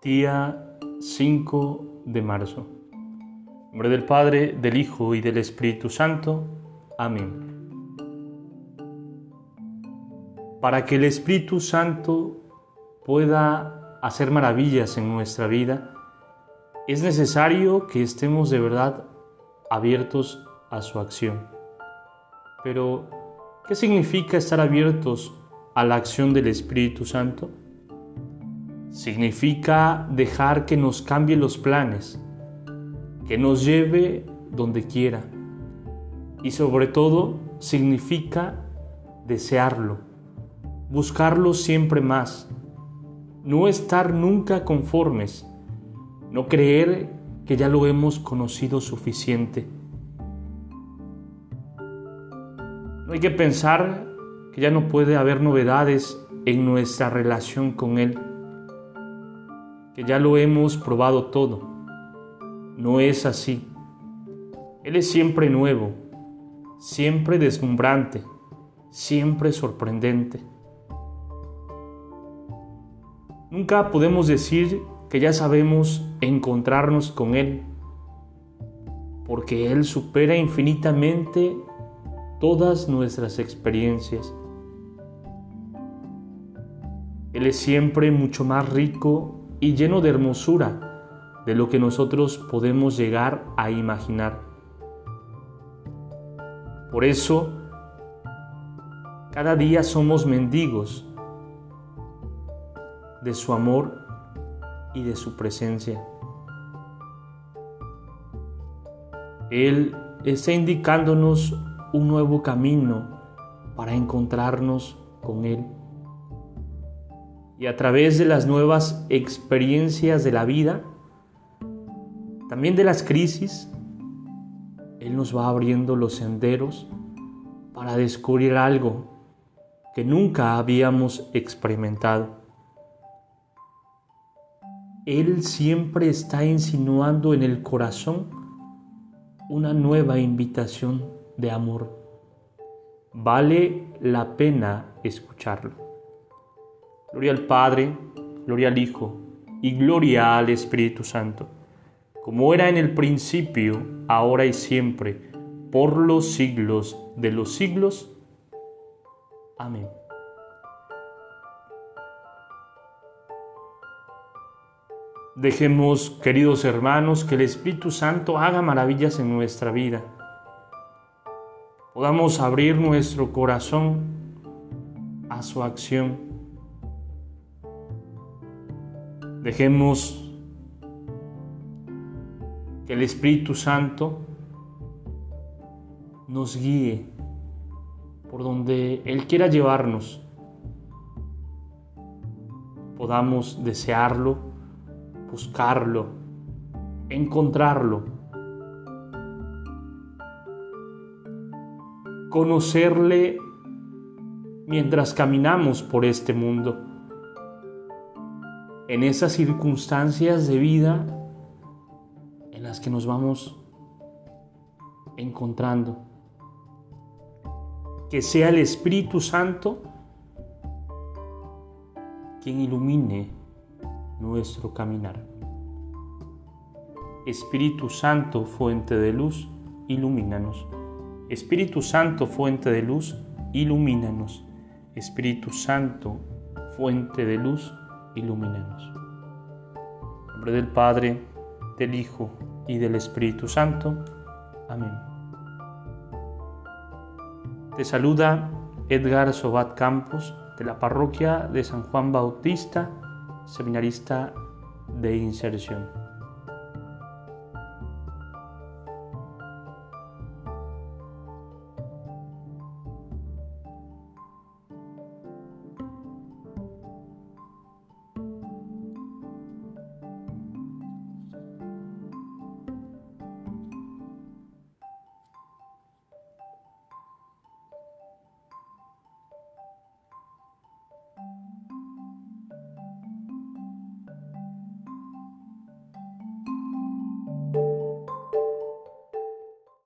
Día 5 de marzo. En nombre del Padre, del Hijo y del Espíritu Santo. Amén. Para que el Espíritu Santo pueda hacer maravillas en nuestra vida, es necesario que estemos de verdad abiertos a su acción. Pero, ¿qué significa estar abiertos a la acción del Espíritu Santo? Significa dejar que nos cambie los planes, que nos lleve donde quiera. Y sobre todo significa desearlo, buscarlo siempre más, no estar nunca conformes, no creer que ya lo hemos conocido suficiente. No hay que pensar que ya no puede haber novedades en nuestra relación con Él, que ya lo hemos probado todo. No es así. Él es siempre nuevo, siempre deslumbrante, siempre sorprendente. Nunca podemos decir que ya sabemos encontrarnos con Él, porque Él supera infinitamente todas nuestras experiencias. Él es siempre mucho más rico y lleno de hermosura de lo que nosotros podemos llegar a imaginar. Por eso, cada día somos mendigos de su amor y de su presencia. Él está indicándonos un nuevo camino para encontrarnos con Él. Y a través de las nuevas experiencias de la vida, también de las crisis, Él nos va abriendo los senderos para descubrir algo que nunca habíamos experimentado. Él siempre está insinuando en el corazón una nueva invitación de amor. Vale la pena escucharlo. Gloria al Padre, gloria al Hijo y gloria al Espíritu Santo, como era en el principio, ahora y siempre, por los siglos de los siglos. Amén. Dejemos, queridos hermanos, que el Espíritu Santo haga maravillas en nuestra vida podamos abrir nuestro corazón a su acción. Dejemos que el Espíritu Santo nos guíe por donde Él quiera llevarnos. Podamos desearlo, buscarlo, encontrarlo conocerle mientras caminamos por este mundo. En esas circunstancias de vida en las que nos vamos encontrando. Que sea el Espíritu Santo quien ilumine nuestro caminar. Espíritu Santo, fuente de luz, ilumínanos. Espíritu Santo, fuente de luz, ilumínanos. Espíritu Santo, fuente de luz, ilumínanos. En nombre del Padre, del Hijo y del Espíritu Santo. Amén. Te saluda Edgar Sobat Campos de la parroquia de San Juan Bautista, seminarista de inserción.